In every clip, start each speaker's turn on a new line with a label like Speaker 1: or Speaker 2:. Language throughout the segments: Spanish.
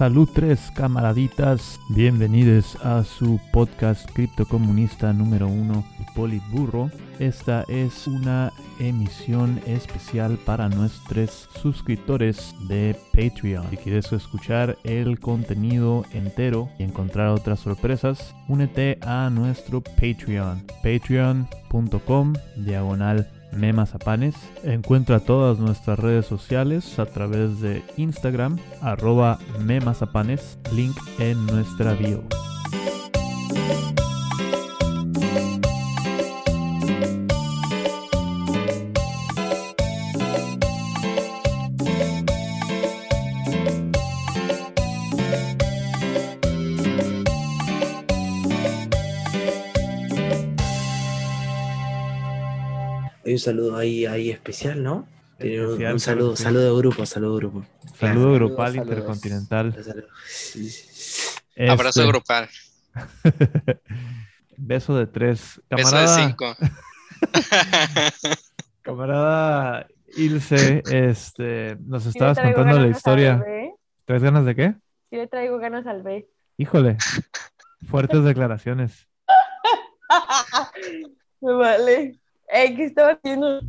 Speaker 1: Salud 3, camaraditas. Bienvenidos a su podcast criptocomunista número 1, Politburro. Esta es una emisión especial para nuestros suscriptores de Patreon. Si quieres escuchar el contenido entero y encontrar otras sorpresas, únete a nuestro Patreon, patreon.com diagonal Memazapanes. Encuentra todas nuestras redes sociales a través de Instagram, arroba Memazapanes, link en nuestra bio.
Speaker 2: Saludo ahí, ahí especial, ¿no? Tiene un,
Speaker 1: Especial,
Speaker 2: un saludo, saludo de grupo, saludo grupo.
Speaker 1: Saludo grupal
Speaker 3: saludos.
Speaker 1: intercontinental.
Speaker 2: Saludo.
Speaker 4: Abrazo
Speaker 1: Este,
Speaker 4: grupal.
Speaker 1: Beso de tres.
Speaker 4: Beso de
Speaker 1: Camarada,
Speaker 4: cinco.
Speaker 1: camarada Ilse, este, nos estabas contando la historia.
Speaker 5: B.
Speaker 1: ¿Traes ganas de qué?
Speaker 5: Sí le traigo ganas al B.
Speaker 1: Híjole, fuertes declaraciones.
Speaker 5: Me vale. Eh, ¿Qué estaba haciendo?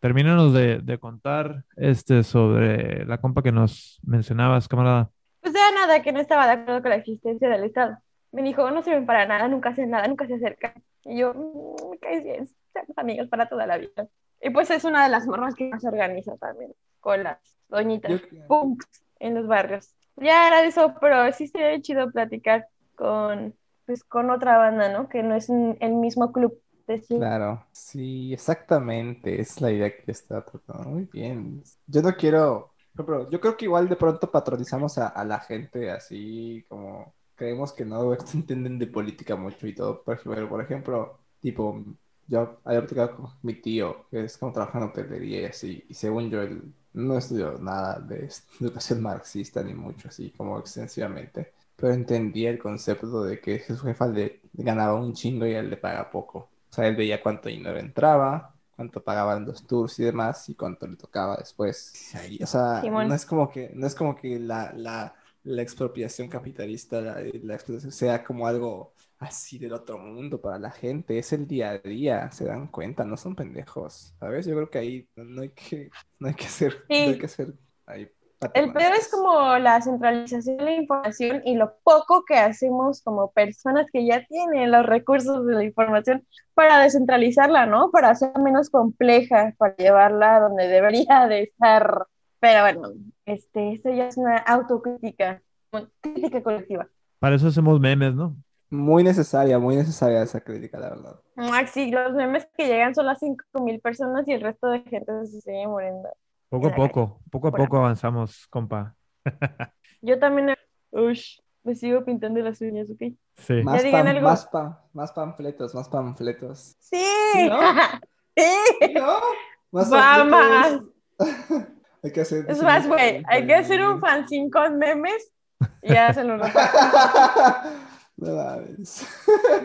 Speaker 1: Termínanos de, de contar este sobre la compa que nos mencionabas, camarada.
Speaker 5: Pues era nada, que no estaba de acuerdo con la existencia del Estado. Me dijo, no sirven para nada, nunca hacen nada, nunca se acercan. Y yo, "Mm, me caes bien, somos amigas para toda la vida. Y pues es una de las morras que más organiza también, con las doñitas,
Speaker 3: Yo-
Speaker 5: punks en los barrios. Ya era de eso, pero sí sería chido platicar con, pues, con otra banda, ¿no? Que no es un- el mismo club
Speaker 3: Claro, sí, exactamente, es la idea que estaba tratando. Muy bien. Yo no quiero, pero yo creo que igual de pronto patronizamos a, la gente así como creemos que no entienden de política mucho y todo. Por ejemplo, por ejemplo, tipo, yo había platicado con mi tío, que es como trabaja en hotelería y así, y según yo, él no estudió nada de educación marxista ni mucho así como extensivamente. Pero entendía el concepto de que su jefa le ganaba un chingo y él le paga poco. O sea, él veía cuánto dinero entraba, cuánto pagaban los tours y demás, y cuánto le tocaba después. Ahí, o sea, no es como que, no es como que la, la, la expropiación capitalista, la, la explotación sea como algo así del otro mundo para la gente. Es el día a día, se dan cuenta, no son pendejos. ¿Sabes? Yo creo que ahí no, hay que, no hay que ser, no hay que ser ahí
Speaker 5: El peor es como la centralización de la información y lo poco que hacemos como personas que ya tienen los recursos de la información para descentralizarla, ¿no? Para hacerla menos compleja, para llevarla donde debería de estar. Pero bueno, este, esto ya es una autocrítica, una crítica colectiva.
Speaker 1: Para eso hacemos memes, ¿no?
Speaker 3: Muy necesaria, muy necesaria esa crítica, la verdad.
Speaker 5: Maxi, los memes que llegan son las 5.000 personas y el resto de gente se sigue muriendo.
Speaker 1: Poco a poco, poco a
Speaker 5: bueno.
Speaker 1: poco avanzamos, compa.
Speaker 5: Yo también, ush, me sigo pintando las uñas, ¿ok?
Speaker 1: Sí.
Speaker 3: Más,
Speaker 5: digan
Speaker 3: pan-
Speaker 5: algo.
Speaker 3: más, pa- más panfletos, más panfletos.
Speaker 5: Sí,
Speaker 3: ¿Sí, no?
Speaker 5: sí.
Speaker 3: ¿No? Más
Speaker 5: Vamos.
Speaker 3: panfletos. Hay que hacer.
Speaker 5: Es más, güey, hay que hacer un fanzine con memes y ya se lo.
Speaker 3: No.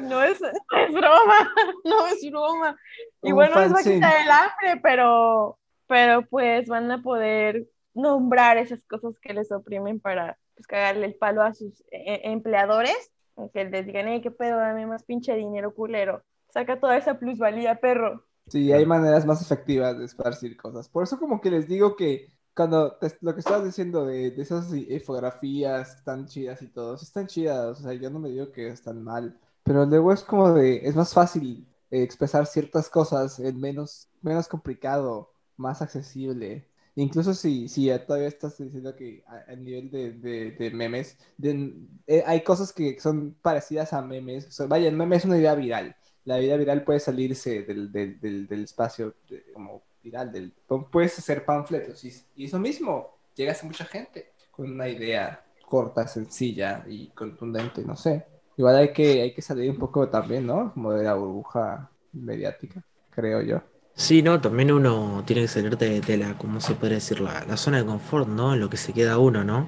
Speaker 5: No es, es broma, no es broma.
Speaker 3: Un
Speaker 5: Igual no les va a
Speaker 3: fanzine.
Speaker 5: quitar el hambre, pero, pero pues van a poder nombrar esas cosas que les oprimen para pues, cagarle el palo a sus eh, empleadores, que les digan, hey, qué pedo, dame más pinche dinero culero. Saca toda esa plusvalía, perro.
Speaker 3: Sí, hay maneras más efectivas de esparcir cosas. Por eso como que les digo que cuando te- lo que estabas diciendo de, de esas infografías están chidas y todo, están chidas, o sea, yo no me digo que están mal, pero luego es como de, es más fácil eh, expresar ciertas cosas en menos, menos complicado, más accesible. Incluso si, si ya todavía estás diciendo que a, nivel de, de- memes, de- eh, hay cosas que son parecidas a memes, o vaya, el meme es una idea viral la vida viral puede salirse del, del, del, espacio como viral, del, puedes hacer panfletos y, y eso mismo, llegas a mucha gente con una idea corta, sencilla y contundente, no sé. Igual hay que, hay que salir un poco también, ¿no? Como de la burbuja mediática, creo yo.
Speaker 2: Sí, no, también uno tiene que salir de, de la, ¿cómo se puede decir? La, zona de confort, ¿no? En lo que se queda uno, ¿no?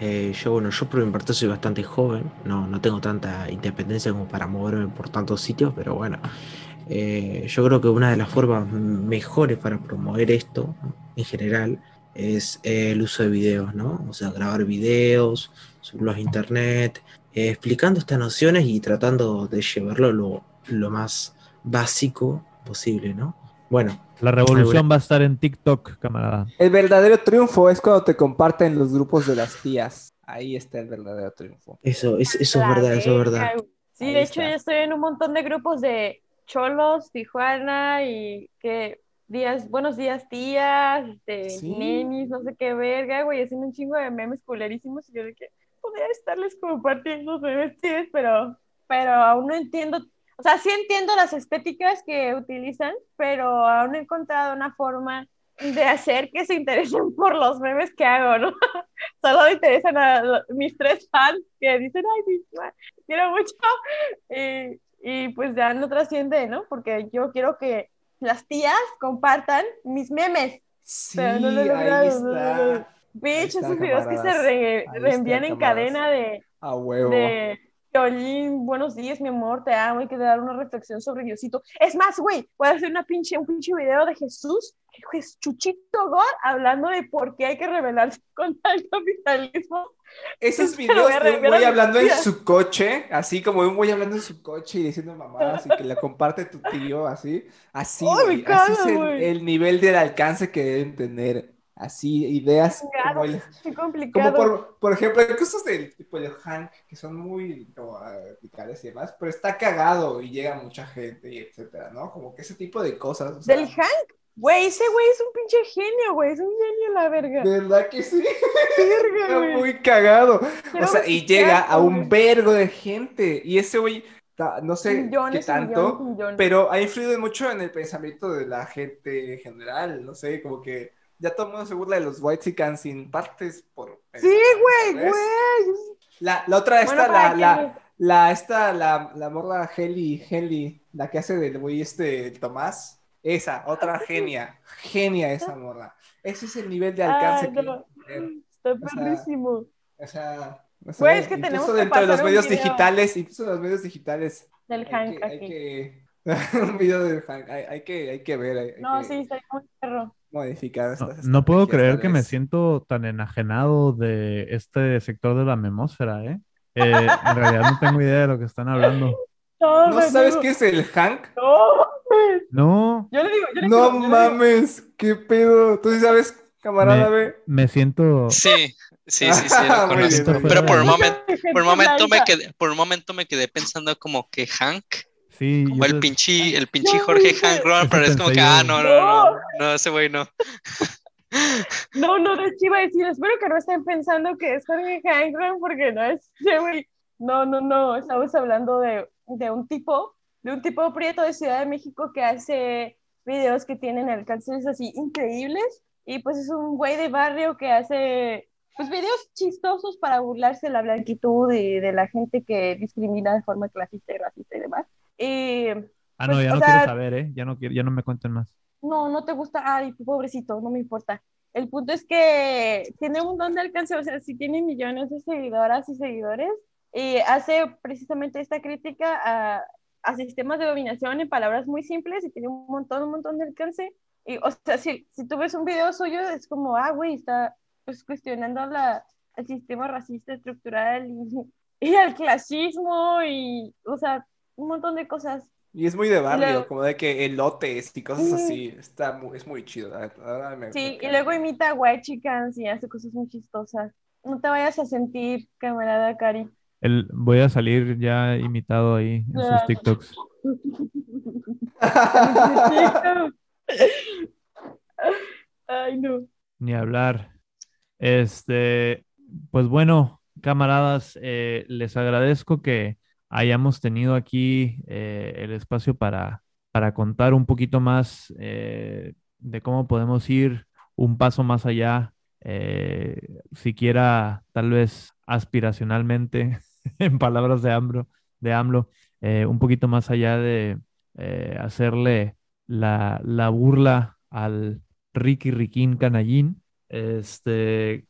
Speaker 2: Eh, yo, bueno, yo por mi parte soy bastante joven, no, no tengo tanta independencia como para moverme por tantos sitios, pero bueno, eh, yo creo que una de las formas mejores para promover esto, en general, es el uso de videos, ¿no? O sea, grabar videos, subirlos a internet, eh, explicando estas nociones y tratando de llevarlo lo, lo más básico posible, ¿no? Bueno.
Speaker 1: La revolución va a estar en TikTok, camarada.
Speaker 3: El verdadero triunfo es cuando te comparten los grupos de las tías. Ahí está el verdadero triunfo.
Speaker 2: Eso, es, eso es verdad, eso es verdad.
Speaker 5: Sí,
Speaker 3: Ahí
Speaker 5: de hecho
Speaker 3: está.
Speaker 5: yo estoy en un montón de grupos de cholos, Tijuana y que días, buenos días tías, de
Speaker 3: Sí.
Speaker 5: nenis, no sé qué verga, güey, haciendo un chingo de memes culerísimos y yo de que podría estarles compartiendo memes tías, pero, pero aún no entiendo, o sea, sí entiendo las estéticas que utilizan, pero aún no he encontrado una forma de hacer que se interesen por los memes que hago, ¿no? Solo interesan a mis tres fans que dicen, ay, sí, quiero mucho. Y, y pues ya no trasciende, ¿no? Porque yo quiero que las tías compartan mis memes.
Speaker 3: Sí,
Speaker 5: Pero no lo he
Speaker 3: ahí está.
Speaker 5: Bitch, esos videos que se re- reenvían en cadena de,
Speaker 3: A huevo.
Speaker 5: de Violín, buenos días, mi amor, te amo, hay que dar una reflexión sobre Diosito. Es más, güey, voy a hacer una pinche, un pinche video de Jesús, Jes- Chuchito God, hablando de por qué hay que rebelarse contra el capitalismo.
Speaker 3: Esos videos de un güey hablando en su coche, así como un güey hablando en su coche y diciendo mamadas y que la comparte tu tío, así, así,
Speaker 5: me
Speaker 3: güey, así es el, el nivel del alcance que deben tener, así, ideas como, el-
Speaker 5: Qué
Speaker 3: como
Speaker 5: complicado.
Speaker 3: por, por ejemplo, hay cosas del tipo de Hank que son muy como, radicales y demás, pero está cagado y llega mucha gente y etcétera, ¿no? Como que ese tipo de cosas, o sea,
Speaker 5: Del Hank, güey, ese güey es un pinche genio, güey, es un genio la verga.
Speaker 3: de verdad que sí,
Speaker 5: Verga,
Speaker 3: está
Speaker 5: güey.
Speaker 3: muy cagado.
Speaker 5: Quiero
Speaker 3: O sea, y llega a un vergo de gente. Y ese güey, no sé
Speaker 5: Millones
Speaker 3: qué tanto,
Speaker 5: millones y millones.
Speaker 3: pero ha influido mucho en el pensamiento de la gente en general. No sé, como que ya todo el mundo se burla de los white sin partes por.
Speaker 5: Sí, güey, güey.
Speaker 3: La, la otra, esta,
Speaker 5: Bueno,
Speaker 3: la, la, la, esta, la, la morra Heli, Heli, la que hace del güey este, Tomás. Esa, otra genia. Genia esa morra. Ese es el nivel de alcance
Speaker 5: Ay,
Speaker 3: que
Speaker 5: no. Está
Speaker 3: O sea,
Speaker 5: perrísimo.
Speaker 3: O sea,
Speaker 5: es que
Speaker 3: incluso
Speaker 5: tenemos que
Speaker 3: dentro de los medios
Speaker 5: video.
Speaker 3: digitales, incluso en los medios digitales,
Speaker 5: Del
Speaker 3: hay
Speaker 5: Hank
Speaker 3: que, hay
Speaker 5: aquí.
Speaker 3: que- un video del Hank, hay, hay que, hay que ver, hay, hay
Speaker 5: No,
Speaker 3: que
Speaker 5: sí, está muy perro.
Speaker 3: Modificar
Speaker 1: No,
Speaker 3: estas
Speaker 1: no puedo creer que me siento tan enajenado de este sector de la memósfera, ¿eh? Eh, en realidad no tengo idea de lo que están hablando.
Speaker 5: No,
Speaker 3: ¿No
Speaker 5: me
Speaker 3: sabes qué es el Hank?
Speaker 5: No.
Speaker 1: No,
Speaker 5: Yo le digo, yo le
Speaker 3: No
Speaker 5: digo, yo le digo.
Speaker 3: mames, qué pedo. ¿Tú sí sabes, camarada,
Speaker 1: Me- me siento...
Speaker 4: Sí, sí, sí, sí,
Speaker 3: Ah,
Speaker 4: lo
Speaker 3: bien,
Speaker 4: conozco. Pero por un momento, por un momento me quedé, por un momento me quedé pensando como que Hank,
Speaker 1: Sí,
Speaker 4: como el pinche, el pinche
Speaker 5: No,
Speaker 4: Jorge
Speaker 5: güey.
Speaker 4: Hank Ron,
Speaker 1: Eso
Speaker 4: pero es como que, ah, no, no, no, no, no, ese güey no.
Speaker 5: No, no, de hecho iba a decir, espero que no estén pensando que es Jorge Hankron porque no es ese güey. No, no, no, estamos hablando de, de un tipo, de un tipo prieto de Ciudad de México que hace videos que tienen alcances así increíbles y pues es un güey de barrio que hace pues videos chistosos para burlarse de la blanquitud y de la gente que discrimina de forma clasista y racista y demás. Y
Speaker 1: Ah, no,
Speaker 5: pues,
Speaker 1: ya
Speaker 5: o
Speaker 1: no
Speaker 5: sea-
Speaker 1: quiero saber, ¿eh? Ya no, quiero, ya no me cuenten más.
Speaker 5: no, no te gusta, ay, pobrecito, no me importa. El punto es que tiene un montón de alcance, o sea, sí tiene millones de seguidoras y seguidores, y hace precisamente esta crítica a, a sistemas de dominación en palabras muy simples y tiene un montón, un montón de alcance. Y, o sea, si, si tú ves un video suyo, es como, ah, güey, está pues cuestionando la, el sistema racista estructural y, y el clasismo y, o sea, un montón de cosas.
Speaker 3: Y es muy de barrio,
Speaker 5: luego-
Speaker 3: como de que elotes y cosas así. Está muy, es muy chido. ahora me-
Speaker 5: Sí,
Speaker 3: me
Speaker 5: y luego imita a White Chickens y hace cosas muy chistosas. No te vayas a sentir, camarada Cari.
Speaker 1: El, voy a salir ya imitado ahí en sus. TikToks.
Speaker 5: Ay, no.
Speaker 1: Ni hablar. Este, pues bueno, camaradas, eh, les agradezco que hayamos tenido aquí eh, el espacio para, para contar un poquito más eh, de cómo podemos ir un paso más allá, eh, siquiera tal vez aspiracionalmente, en palabras de AMLO, de AMLO un poquito más allá de hacerle la, la burla al Ricky Riquín Canallín. Este,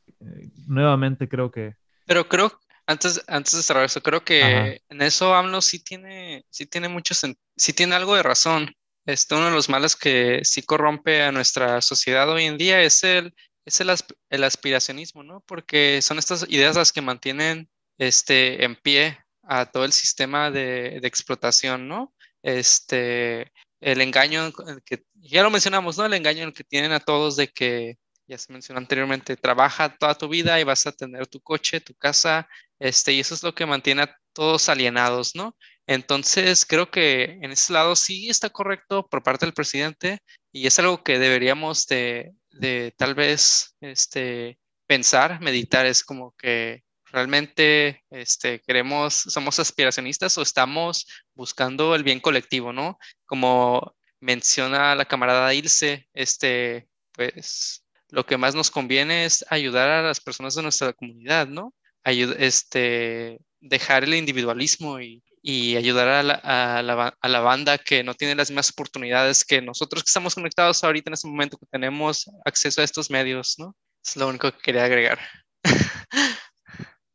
Speaker 1: nuevamente creo que
Speaker 4: Pero creo, antes, antes de cerrar eso, creo que
Speaker 1: Ajá.
Speaker 4: en eso AMLO sí tiene, sí tiene mucho, sí tiene algo de razón. Este, uno de los males que sí corrompe a nuestra sociedad hoy en día es el, es el, asp- el aspiracionismo, ¿no? Porque son estas ideas las que mantienen este, en pie a todo el sistema de, de explotación, ¿no? Este, el engaño, en que, ya lo mencionamos, ¿no? El engaño en el que tienen a todos de que, ya se mencionó anteriormente, trabaja toda tu vida y vas a tener tu coche, tu casa, este, y eso es lo que mantiene a todos alienados, ¿no? Entonces, creo que en ese lado sí está correcto por parte del presidente y es algo que deberíamos de, de tal vez este, pensar, meditar, es como que realmente este, queremos, somos aspiracionistas o estamos buscando el bien colectivo, ¿no? Como menciona la camarada Ilse, este, pues lo que más nos conviene es ayudar a las personas de nuestra comunidad, ¿no? Ayud- este, dejar el individualismo y, y ayudar a la, a la a la banda que no tiene las mismas oportunidades que nosotros que estamos conectados ahorita en este momento, que tenemos acceso a estos medios, ¿no? Es lo único que quería agregar.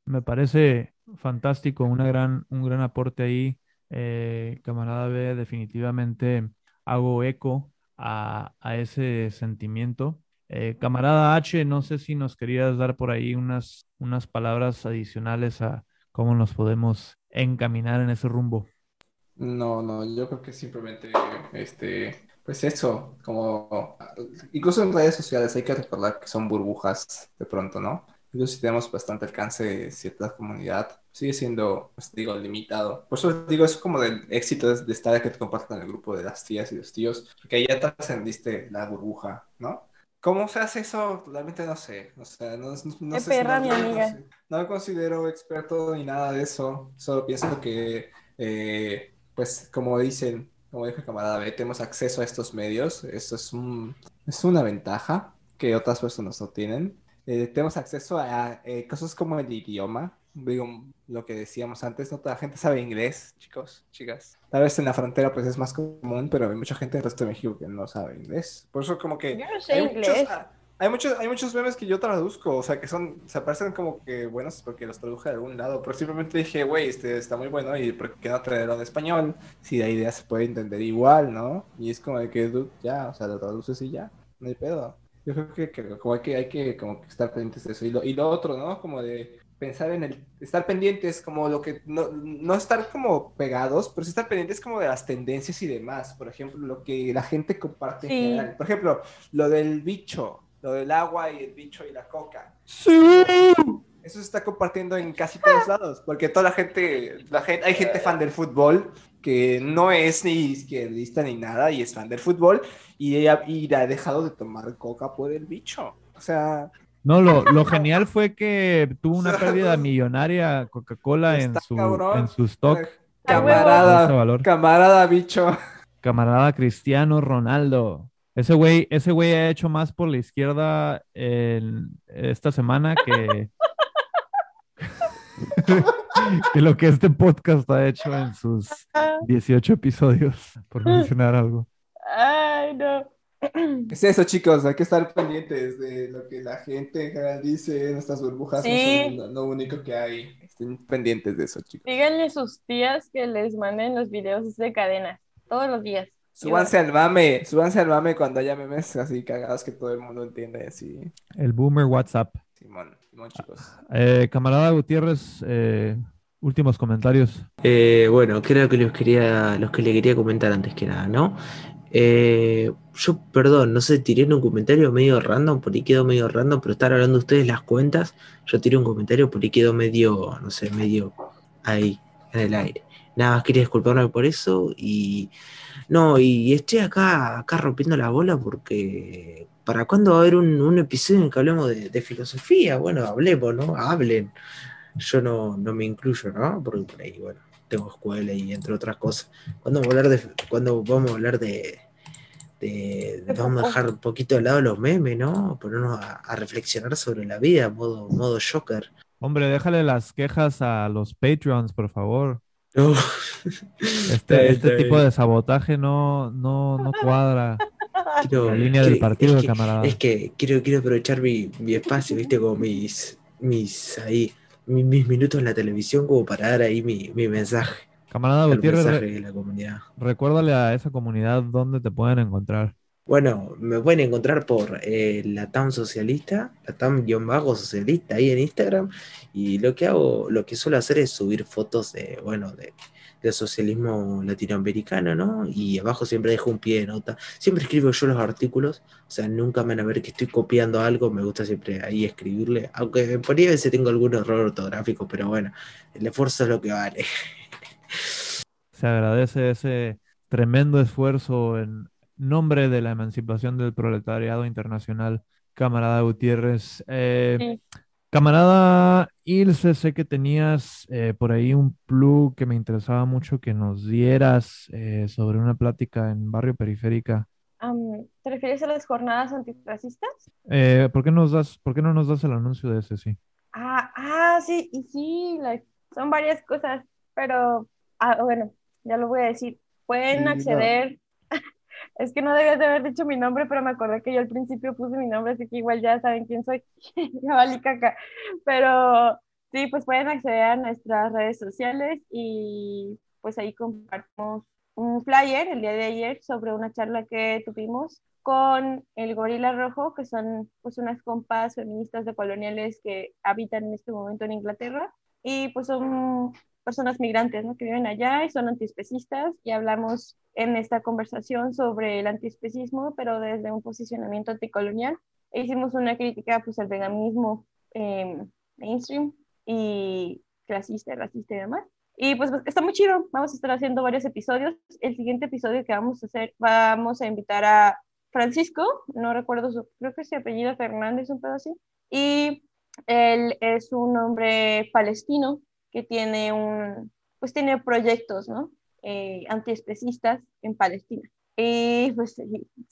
Speaker 1: Me parece fantástico, una gran, un gran aporte ahí. Eh, camarada B, definitivamente hago eco a, a ese sentimiento. Eh, camarada H, no sé si nos querías dar por ahí unas, unas palabras adicionales a cómo nos podemos encaminar en ese rumbo.
Speaker 3: No, no, yo creo que simplemente, este, pues eso, como, incluso en redes sociales hay que recordar que son burbujas de pronto, ¿no? Incluso si tenemos bastante alcance cierta comunidad, sigue siendo, pues digo, limitado. Por eso digo, es como del éxito de, de estar que te compartan el grupo de las tías y los tíos, porque ahí ya trascendiste la burbuja, ¿no? ¿Cómo se hace eso? Realmente no sé. O sea, no, no, sé si
Speaker 5: perra,
Speaker 3: no-
Speaker 5: mi
Speaker 3: no me
Speaker 5: amiga.
Speaker 3: No me considero experto ni nada de eso. Solo pienso que, eh, pues, como dicen, como dijo el camarada B, tenemos acceso a estos medios. Eso es un, es una ventaja que otras personas no tienen. Eh, tenemos acceso a eh, cosas como el idioma. Digo, lo que decíamos antes, no toda la gente sabe inglés, chicos, chicas. Tal vez en la frontera pues es más común, pero hay mucha gente del resto de México que no sabe inglés. Por eso como que
Speaker 5: Yo no sé
Speaker 3: hay
Speaker 5: inglés.
Speaker 3: muchos, ah, hay muchos, hay muchos memes que yo traduzco, o sea, que son, se parecen como que buenos porque los traduje de algún lado, pero simplemente dije, güey, este está muy bueno y ¿por qué no traerlo en español? Si la idea se puede entender igual, ¿no? Y es como de que, ya, o sea, lo traduces y ya, no hay pedo. Yo creo que, que como hay que, hay que como que estar pendientes de eso. Y lo, y lo otro, ¿no? Como de pensar en el, estar pendientes, como lo que, no, no estar como pegados, pero sí estar pendientes como de las tendencias y demás. Por ejemplo, lo que la gente comparte en
Speaker 5: Sí.
Speaker 3: general. Por ejemplo, lo del bicho, lo del agua y el bicho y la coca. Eso se está compartiendo en casi todos lados, porque toda la gente, la gente, hay gente fan del fútbol que no es ni izquierdista ni nada y es fan del fútbol y ella y ha dejado de tomar coca por el bicho. O sea,
Speaker 1: No, lo, lo genial fue que tuvo una pérdida millonaria Coca-Cola en su,
Speaker 3: cabrón.
Speaker 1: en su stock.
Speaker 3: Camarada, camarada bicho.
Speaker 1: Camarada Cristiano Ronaldo. Ese güey, ese güey ha hecho más por la izquierda en esta semana que, que lo que este podcast ha hecho en sus 18 episodios, por mencionar algo.
Speaker 5: Ay, no.
Speaker 3: Es eso, chicos, hay que estar pendientes de lo que la gente dice, nuestras burbujas
Speaker 5: Sí.
Speaker 3: no son lo, lo único que hay. Estén pendientes de eso, chicos.
Speaker 5: Díganle a sus tías que les manden los videos de cadenas todos los días.
Speaker 3: Súbanse al mame, súbanse al mame cuando haya memes así cagados que todo el mundo entiende, así.
Speaker 1: El boomer WhatsApp.
Speaker 3: Simón, Simón, chicos.
Speaker 1: Eh, camarada Gutiérrez, eh, últimos comentarios.
Speaker 2: Eh, bueno, creo que los quería, los que le quería comentar antes que nada, ¿no? Eh, yo, perdón, no sé, tiré un comentario medio random, por ahí quedó medio random, pero están hablando ustedes las cuentas. Yo tiré un comentario, por ahí quedó medio, no sé, medio ahí, en el aire. Nada más quería disculparme por eso y no, y estoy acá, acá rompiendo la bola porque ¿para cuándo va a haber un, episodio en el que hablemos de, de filosofía? Bueno, hablemos, ¿no? Hablen. Yo no, no me incluyo, ¿no? Porque por ahí, bueno, tengo escuela y entre otras cosas. ¿Cuándo vamos a hablar de, cuándo vamos a hablar de, de-
Speaker 5: De
Speaker 2: vamos a dejar un poquito de lado los memes, ¿no? Ponernos a, a reflexionar sobre la vida, modo, modo Joker.
Speaker 1: Hombre, déjale las quejas a los Patreons, por favor.
Speaker 2: No.
Speaker 1: Este,
Speaker 2: bien,
Speaker 1: este
Speaker 2: está
Speaker 1: tipo
Speaker 2: bien.
Speaker 1: de sabotaje no, no, no cuadra
Speaker 2: Quiero-
Speaker 1: la línea del
Speaker 2: quiero-
Speaker 1: partido,
Speaker 2: es que,
Speaker 1: camarada.
Speaker 2: Es que quiero, quiero aprovechar mi, mi espacio, ¿viste? Como mis, mis, ahí, mi- mis, minutos en la televisión como para dar ahí mi, mi mensaje.
Speaker 1: Camarada
Speaker 2: El
Speaker 1: Gutiérrez,
Speaker 2: mensaje
Speaker 1: re-
Speaker 2: de la comunidad.
Speaker 1: recuérdale a esa comunidad dónde te pueden encontrar.
Speaker 2: Bueno, me pueden encontrar por eh, la TAM Socialista, la TAM-Socialista ahí en Instagram. Y lo que hago, lo que suelo hacer es subir fotos de, bueno, de, del socialismo latinoamericano, ¿no? Y abajo siempre dejo un pie de nota. Siempre escribo yo los artículos, o sea, nunca me van a ver que estoy copiando algo, me gusta siempre ahí escribirle, aunque por ahí a veces tengo algún error ortográfico, pero bueno, el esfuerzo es lo que vale.
Speaker 1: Se agradece ese tremendo esfuerzo en nombre de la emancipación del proletariado internacional, camarada Gutiérrez. Eh, camarada Ilse, sé que tenías eh, por ahí un plug que me interesaba mucho que nos dieras eh, sobre una plática en Barrio Periférica.
Speaker 5: ¿Te refieres a las jornadas antifascistas?
Speaker 1: ¿por, qué nos das, ¿Por qué no nos das el anuncio de ese, sí?
Speaker 5: Ah, ah sí, y sí, son varias cosas, pero ah, bueno, ya lo voy a decir. Pueden acceder es que no debías de haber dicho mi nombre, pero me acordé que yo al principio puse mi nombre, así que igual ya saben quién soy. ya caca. Pero sí, pues pueden acceder a nuestras redes sociales y pues ahí compartimos un flyer el día de ayer sobre una charla que tuvimos con el Gorila Rojo, que son pues unas compas feministas de coloniales que habitan en este momento en Inglaterra y pues son personas migrantes ¿no? que viven allá y son antiespecistas y hablamos en esta conversación sobre el antiespecismo, pero desde un posicionamiento anticolonial. E hicimos una crítica pues, al veganismo em, mainstream y clasista, racista y demás. Y pues, está muy chido, vamos a estar haciendo varios episodios. El siguiente episodio que vamos a hacer, vamos a invitar a Francisco, no recuerdo su, creo que se apellido Fernández, un pedo así, y él es un hombre palestino que tiene un, pues tiene proyectos, ¿no? Eh, antiespecistas en Palestina. Y pues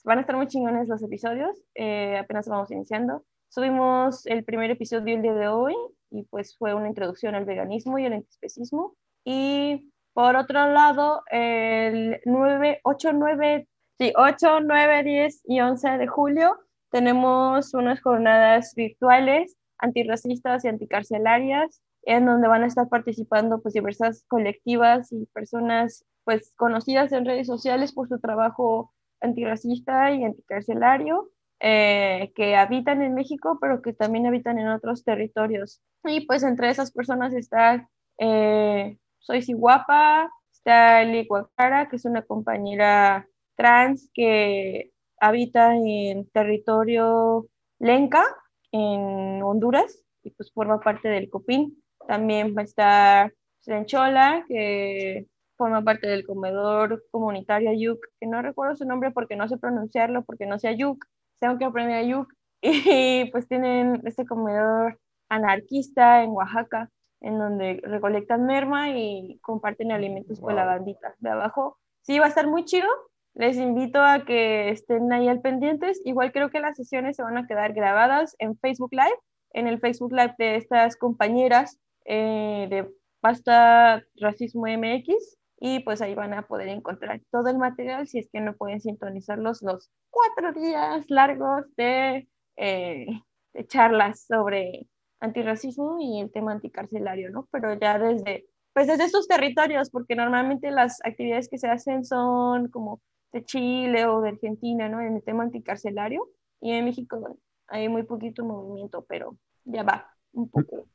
Speaker 5: van a estar muy chingones los episodios, eh, apenas vamos iniciando. Subimos el primer episodio el día de hoy y pues fue una introducción al veganismo y al antiespecismo. Y por otro lado, el 9, 8, 9, sí, 8, 9, 10 y 11 de julio tenemos unas jornadas virtuales antirracistas y anticarcelarias en donde van a estar participando pues diversas colectivas y personas pues conocidas en redes sociales por su trabajo antirracista y anticarcelario eh, que habitan en México pero que también habitan en otros territorios. Y pues entre esas personas está eh, Soy Guapa, está Eli Guacara que es una compañera trans que habita en territorio Lenca en Honduras y pues forma parte del COPIN también va a estar Senchola, que forma parte del comedor comunitario Ayuk, que no recuerdo su nombre porque no sé pronunciarlo, porque no sé Ayuk, tengo que aprender Ayuk. Y pues tienen este comedor anarquista en Oaxaca, en donde recolectan merma y comparten alimentos con la bandita de abajo. Sí, va a estar muy chido. Les invito a que estén ahí al pendientes. Igual creo que las sesiones se van a quedar grabadas en Facebook Live, en el Facebook Live de estas compañeras eh, de Basta Racismo MX y pues ahí van a poder encontrar todo el material si es que no pueden sintonizarlos los cuatro días largos de, eh, de charlas sobre antirracismo y el tema anticarcelario, ¿no? Pero ya desde, pues desde estos territorios, porque normalmente las actividades que se hacen son como de Chile o de Argentina, ¿no? En el tema anticarcelario. Y en México hay muy poquito movimiento, pero ya va un poco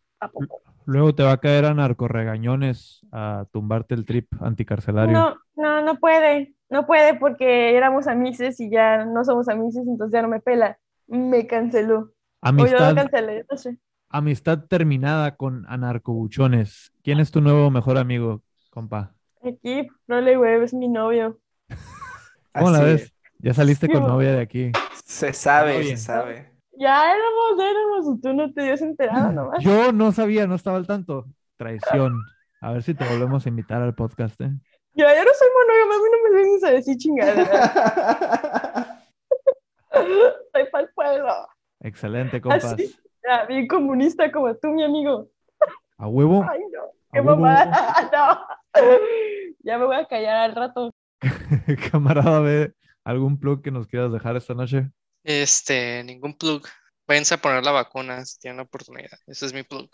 Speaker 1: Luego te va a caer a narcorregañones a tumbarte el trip anticarcelario.
Speaker 5: No, no, no puede, no puede porque éramos amices y ya no somos amices, entonces ya no me pela. Me canceló.
Speaker 1: Amistad, amistad terminada con anarcobuchones. ¿Quién es tu nuevo mejor amigo, compa?
Speaker 5: Aquí, Role Web es mi novio.
Speaker 1: ¿Cómo la ves? Ya saliste con novia de aquí.
Speaker 3: Se sabe, se sabe.
Speaker 5: Ya éramos, éramos, tú no te dio enterado nomás.
Speaker 1: Yo no sabía, no estaba al tanto. Traición. A ver si te volvemos a invitar al podcast, ¿eh?
Speaker 5: Ya, yo no soy monógama, a mí no me vengas a decir chingada. soy pa'l pueblo.
Speaker 1: Excelente, compas.
Speaker 5: ya, bien comunista como tú, mi amigo.
Speaker 1: ¿A huevo?
Speaker 5: Ay, no. Qué mamá. no. Ya me voy a callar al rato.
Speaker 1: Camarada, ¿ve algún plug que nos quieras dejar esta noche?
Speaker 4: Este, ningún plug. Váyanse a poner la vacuna si tienen la oportunidad. Ese es mi plug.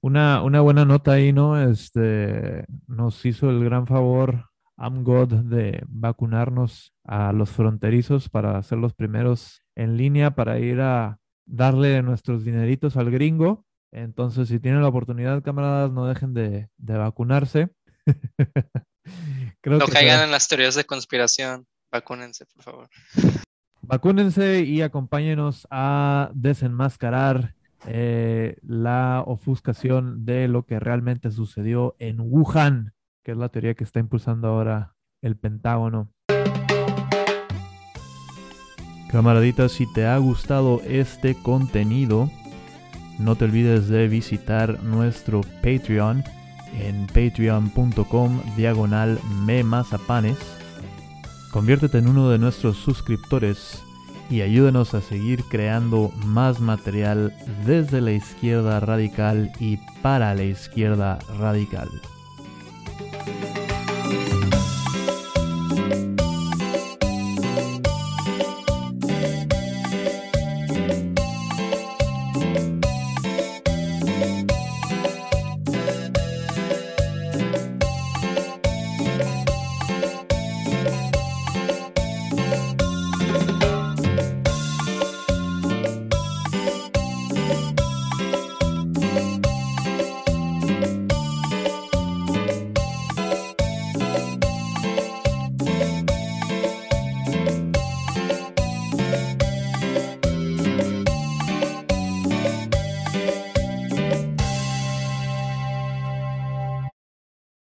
Speaker 1: Una, una buena nota ahí, ¿no? Este, nos hizo el gran favor I'm God de vacunarnos a los fronterizos para ser los primeros en línea para ir a darle nuestros dineritos al gringo. Entonces, si tienen la oportunidad, camaradas, no dejen de, de vacunarse.
Speaker 4: Creo no caigan en las teorías de conspiración. Vacúnense, por favor.
Speaker 1: Vacúnense y acompáñenos a desenmascarar eh, la ofuscación de lo que realmente sucedió en Wuhan, que es la teoría que está impulsando ahora el Pentágono. Camaraditas, si te ha gustado este contenido, no te olvides de visitar nuestro Patreon en patreon.com diagonal memazapanes. Conviértete en uno de nuestros suscriptores y ayúdanos a seguir creando más material desde la izquierda radical y para la izquierda radical.